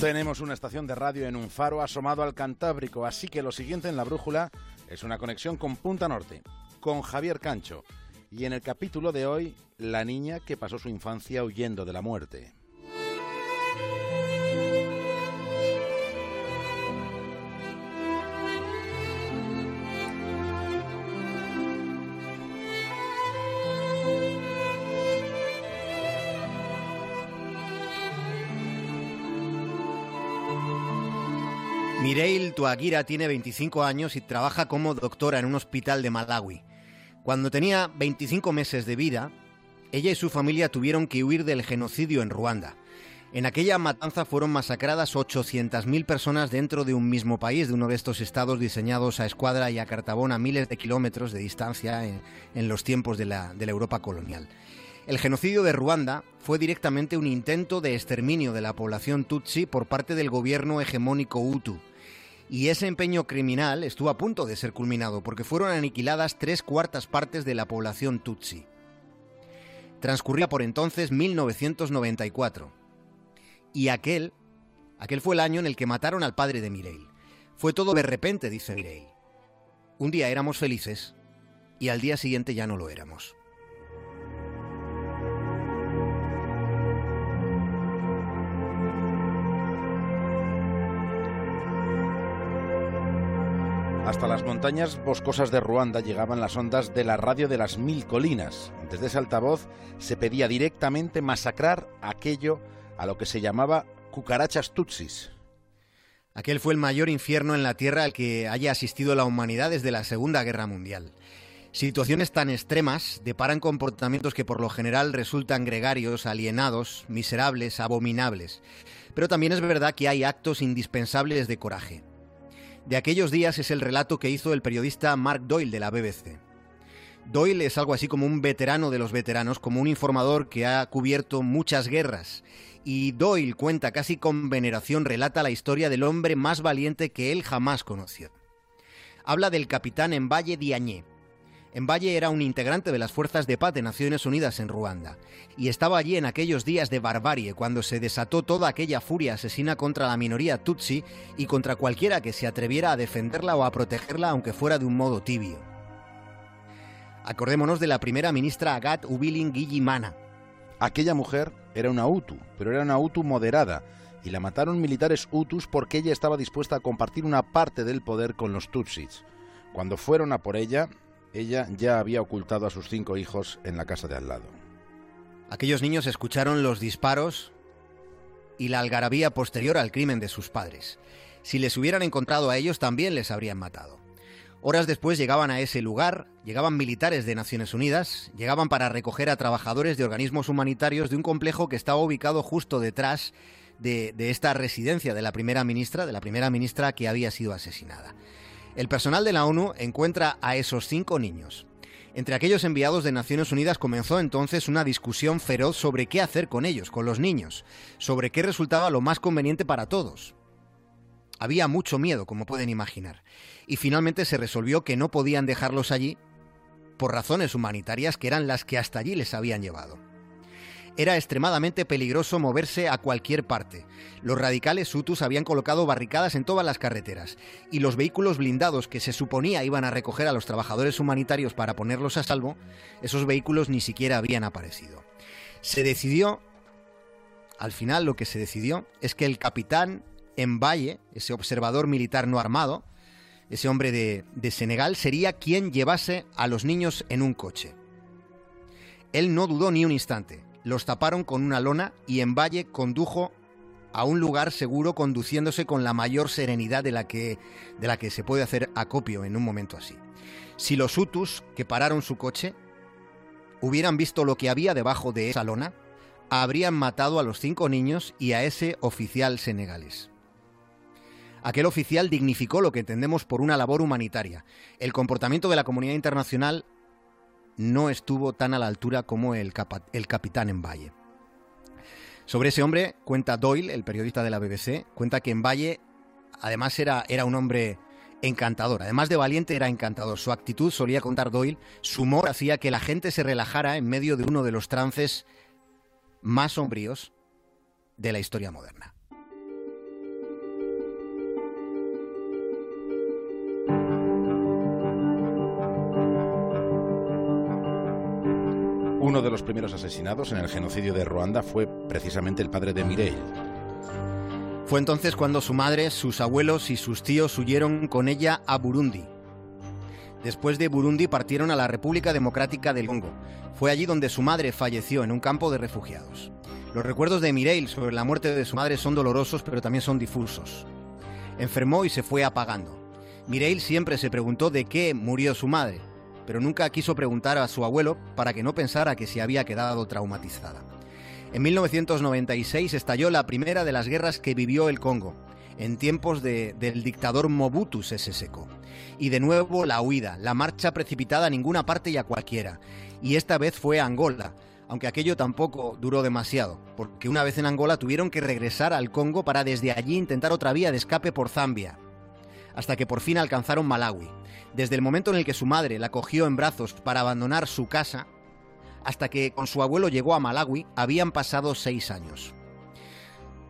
Tenemos una estación de radio en un faro asomado al Cantábrico, así que lo siguiente en la brújula es una conexión con Punta Norte, con Javier Cancho. Y en el capítulo de hoy, la niña que pasó su infancia huyendo de la muerte. Mireille Tuagira tiene 25 años y trabaja como doctora en un hospital de Malawi. Cuando tenía 25 meses de vida, ella y su familia tuvieron que huir del genocidio en Ruanda. En aquella matanza fueron masacradas 800.000 personas dentro de un mismo país, de uno de estos estados diseñados a escuadra y a cartabón a miles de kilómetros de distancia en, los tiempos de la, Europa colonial. El genocidio de Ruanda fue directamente un intento de exterminio de la población tutsi por parte del gobierno hegemónico Hutu y ese empeño criminal estuvo a punto de ser culminado porque fueron aniquiladas tres cuartas partes de la población tutsi. Transcurría por entonces 1994 y aquel, aquel fue el año en el que mataron al padre de Mireille. Fue todo de repente, dice Mireille. Un día éramos felices y al día siguiente ya no lo éramos. Hasta las montañas boscosas de Ruanda llegaban las ondas de la radio de las mil colinas. Desde ese altavoz se pedía directamente masacrar aquello a lo que se llamaba cucarachas tutsis. Aquel fue el mayor infierno en la Tierra al que haya asistido la humanidad desde la Segunda Guerra Mundial. Situaciones tan extremas deparan comportamientos que por lo general resultan gregarios, alienados, miserables, abominables. Pero también es verdad que hay actos indispensables de coraje de aquellos días es el relato que hizo el periodista Mark Doyle de la BBC. Doyle es algo así como un veterano de los veteranos, como un informador que ha cubierto muchas guerras. Y Doyle cuenta casi con veneración, relata la historia del hombre más valiente que él jamás conoció. Habla del capitán Valle Diagne, en Valle era un integrante de las fuerzas de paz de Naciones Unidas en Ruanda y estaba allí en aquellos días de barbarie cuando se desató toda aquella furia asesina contra la minoría tutsi y contra cualquiera que se atreviera a defenderla o a protegerla aunque fuera de un modo tibio. Acordémonos de la primera ministra Agat Ubilin Giyimana. Aquella mujer era una Hutu, pero era una Hutu moderada y la mataron militares Hutus porque ella estaba dispuesta a compartir una parte del poder con los Tutsis. Cuando fueron a por ella, ella ya había ocultado a sus cinco hijos en la casa de al lado. Aquellos niños escucharon los disparos y la algarabía posterior al crimen de sus padres. Si les hubieran encontrado a ellos también les habrían matado. Horas después llegaban a ese lugar, llegaban militares de Naciones Unidas, llegaban para recoger a trabajadores de organismos humanitarios de un complejo que estaba ubicado justo detrás de, esta residencia de la primera ministra, de la primera ministra que había sido asesinada. El personal de la ONU encuentra a esos cinco niños. Entre aquellos enviados de Naciones Unidas comenzó entonces una discusión feroz sobre qué hacer con ellos, con los niños, sobre qué resultaba lo más conveniente para todos. Había mucho miedo, como pueden imaginar, y finalmente se resolvió que no podían dejarlos allí por razones humanitarias que eran las que hasta allí les habían llevado era extremadamente peligroso moverse a cualquier parte. Los radicales hutus habían colocado barricadas en todas las carreteras y los vehículos blindados que se suponía iban a recoger a los trabajadores humanitarios para ponerlos a salvo, esos vehículos ni siquiera habían aparecido. Se decidió, al final lo que se decidió es que el capitán en Valle, ese observador militar no armado, ese hombre de, de Senegal, sería quien llevase a los niños en un coche. Él no dudó ni un instante los taparon con una lona y en Valle condujo a un lugar seguro conduciéndose con la mayor serenidad de la que, de la que se puede hacer acopio en un momento así. Si los Hutus que pararon su coche hubieran visto lo que había debajo de esa lona, habrían matado a los cinco niños y a ese oficial senegalés. Aquel oficial dignificó lo que entendemos por una labor humanitaria. El comportamiento de la comunidad internacional no estuvo tan a la altura como el, el capitán en Valle. Sobre ese hombre cuenta Doyle, el periodista de la BBC, cuenta que en Valle además era, era un hombre encantador. Además de valiente, era encantador. Su actitud, solía contar Doyle, su humor hacía que la gente se relajara en medio de uno de los trances más sombríos de la historia moderna. Uno de los primeros asesinados en el genocidio de Ruanda fue precisamente el padre de Mireille. Fue entonces cuando su madre, sus abuelos y sus tíos huyeron con ella a Burundi. Después de Burundi partieron a la República Democrática del Congo. Fue allí donde su madre falleció en un campo de refugiados. Los recuerdos de Mireille sobre la muerte de su madre son dolorosos, pero también son difusos. Enfermó y se fue apagando. Mireille siempre se preguntó de qué murió su madre pero nunca quiso preguntar a su abuelo para que no pensara que se había quedado traumatizada. En 1996 estalló la primera de las guerras que vivió el Congo, en tiempos del dictador Mobutu Sese Seko. Y de nuevo la huida, la marcha precipitada a ninguna parte y a cualquiera. Y esta vez fue a Angola, aunque aquello tampoco duró demasiado, porque una vez en Angola tuvieron que regresar al Congo para desde allí intentar otra vía de escape por Zambia, hasta que por fin alcanzaron Malawi. Desde el momento en el que su madre la cogió en brazos para abandonar su casa, hasta que con su abuelo llegó a Malawi, habían pasado seis años.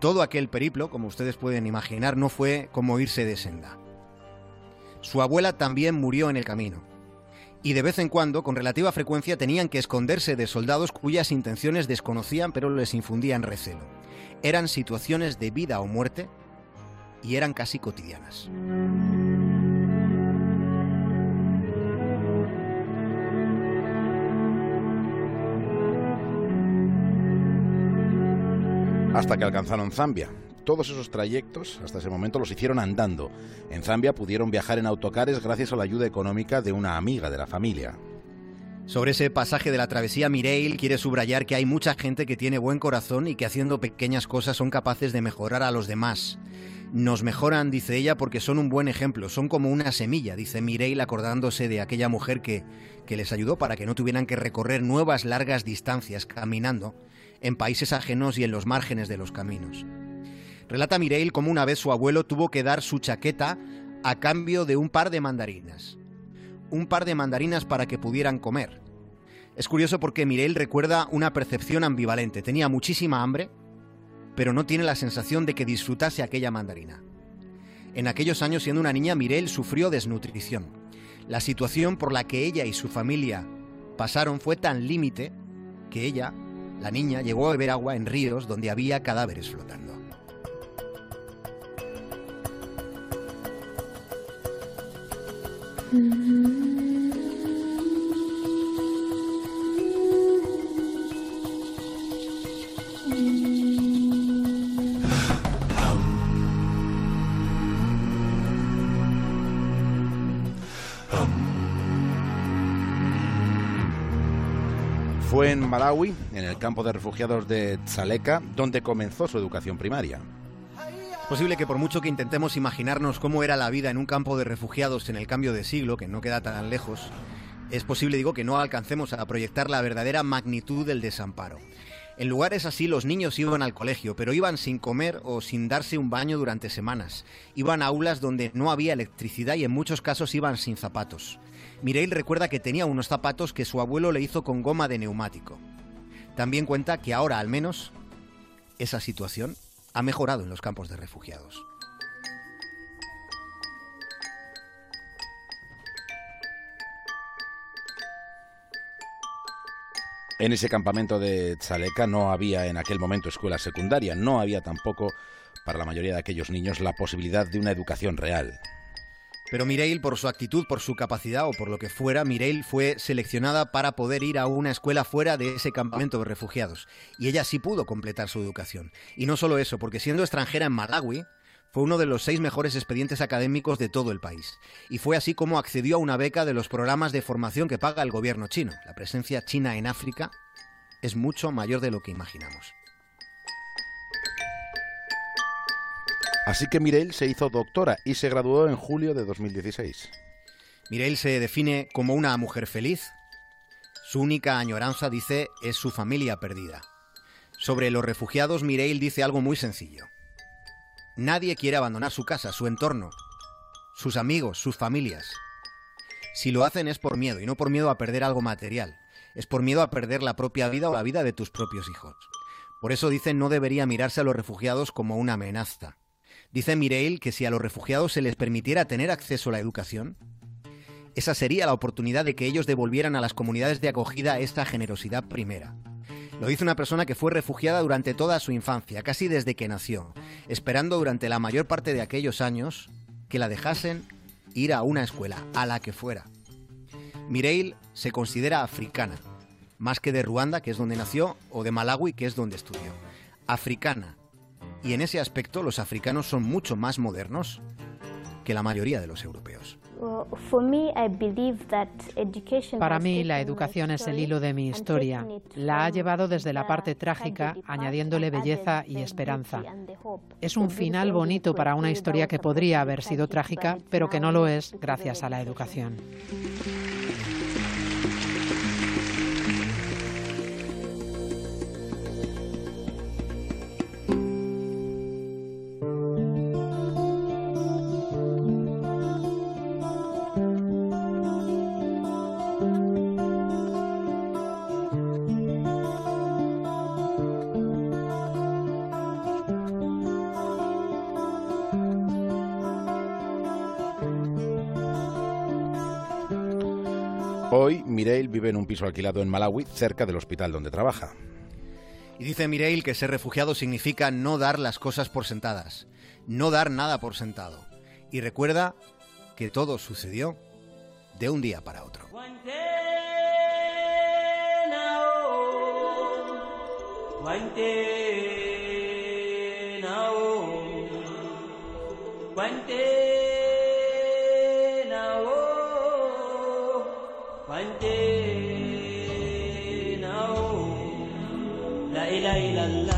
Todo aquel periplo, como ustedes pueden imaginar, no fue como irse de senda. Su abuela también murió en el camino. Y de vez en cuando, con relativa frecuencia, tenían que esconderse de soldados cuyas intenciones desconocían pero les infundían recelo. Eran situaciones de vida o muerte y eran casi cotidianas. Hasta que alcanzaron Zambia. Todos esos trayectos, hasta ese momento, los hicieron andando. En Zambia pudieron viajar en autocares gracias a la ayuda económica de una amiga de la familia. Sobre ese pasaje de la travesía, Mireille quiere subrayar que hay mucha gente que tiene buen corazón y que haciendo pequeñas cosas son capaces de mejorar a los demás. Nos mejoran, dice ella, porque son un buen ejemplo, son como una semilla, dice Mireille acordándose de aquella mujer que, que les ayudó para que no tuvieran que recorrer nuevas largas distancias caminando en países ajenos y en los márgenes de los caminos. Relata Mireille cómo una vez su abuelo tuvo que dar su chaqueta a cambio de un par de mandarinas. Un par de mandarinas para que pudieran comer. Es curioso porque Mireille recuerda una percepción ambivalente. Tenía muchísima hambre, pero no tiene la sensación de que disfrutase aquella mandarina. En aquellos años, siendo una niña, Mireille sufrió desnutrición. La situación por la que ella y su familia pasaron fue tan límite que ella la niña llegó a beber agua en ríos donde había cadáveres flotando. Fue en Malawi, en el campo de refugiados de Tzaleka, donde comenzó su educación primaria. Posible que por mucho que intentemos imaginarnos cómo era la vida en un campo de refugiados en el cambio de siglo, que no queda tan lejos, es posible, digo, que no alcancemos a proyectar la verdadera magnitud del desamparo. En lugares así los niños iban al colegio, pero iban sin comer o sin darse un baño durante semanas. Iban a aulas donde no había electricidad y en muchos casos iban sin zapatos. Mireille recuerda que tenía unos zapatos que su abuelo le hizo con goma de neumático. También cuenta que ahora, al menos, esa situación ha mejorado en los campos de refugiados. En ese campamento de Tzaleka no había en aquel momento escuela secundaria, no había tampoco para la mayoría de aquellos niños la posibilidad de una educación real. Pero Mireille, por su actitud, por su capacidad o por lo que fuera, Mireille fue seleccionada para poder ir a una escuela fuera de ese campamento de refugiados. Y ella sí pudo completar su educación. Y no solo eso, porque siendo extranjera en Malawi, fue uno de los seis mejores expedientes académicos de todo el país. Y fue así como accedió a una beca de los programas de formación que paga el gobierno chino. La presencia china en África es mucho mayor de lo que imaginamos. Así que Mireille se hizo doctora y se graduó en julio de 2016. Mireille se define como una mujer feliz. Su única añoranza, dice, es su familia perdida. Sobre los refugiados, Mireille dice algo muy sencillo. Nadie quiere abandonar su casa, su entorno, sus amigos, sus familias. Si lo hacen es por miedo, y no por miedo a perder algo material, es por miedo a perder la propia vida o la vida de tus propios hijos. Por eso dice no debería mirarse a los refugiados como una amenaza. Dice Mireille que si a los refugiados se les permitiera tener acceso a la educación, Esa sería la oportunidad de que ellos devolvieran a las comunidades de acogida esta generosidad primera. Lo dice una persona que fue refugiada durante toda su infancia, casi desde que nació, esperando durante la mayor parte de aquellos años que la dejasen ir a una escuela, a la que fuera. Mireille se considera africana, más que de Ruanda, que es donde nació, o de Malawi, que es donde estudió. Africana. Y en ese aspecto los africanos son mucho más modernos que la mayoría de los europeos. Para mí, la educación es el hilo de mi historia. La ha llevado desde la parte trágica, añadiéndole belleza y esperanza. Es un final bonito para una historia que podría haber sido trágica, pero que no lo es gracias a la educación. Hoy Mireille vive en un piso alquilado en Malawi, cerca del hospital donde trabaja. Y dice Mireille que ser refugiado significa no dar las cosas por sentadas, no dar nada por sentado. Y recuerda que todo sucedió de un día para otro. وعندي نعود لا إله إلا الله.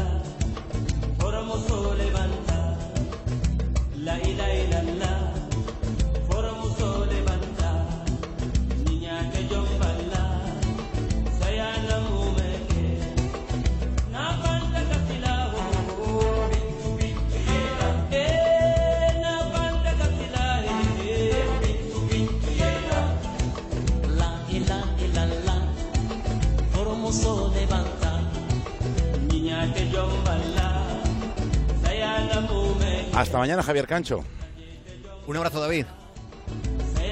Hasta mañana, Javier Cancho. Un abrazo, David.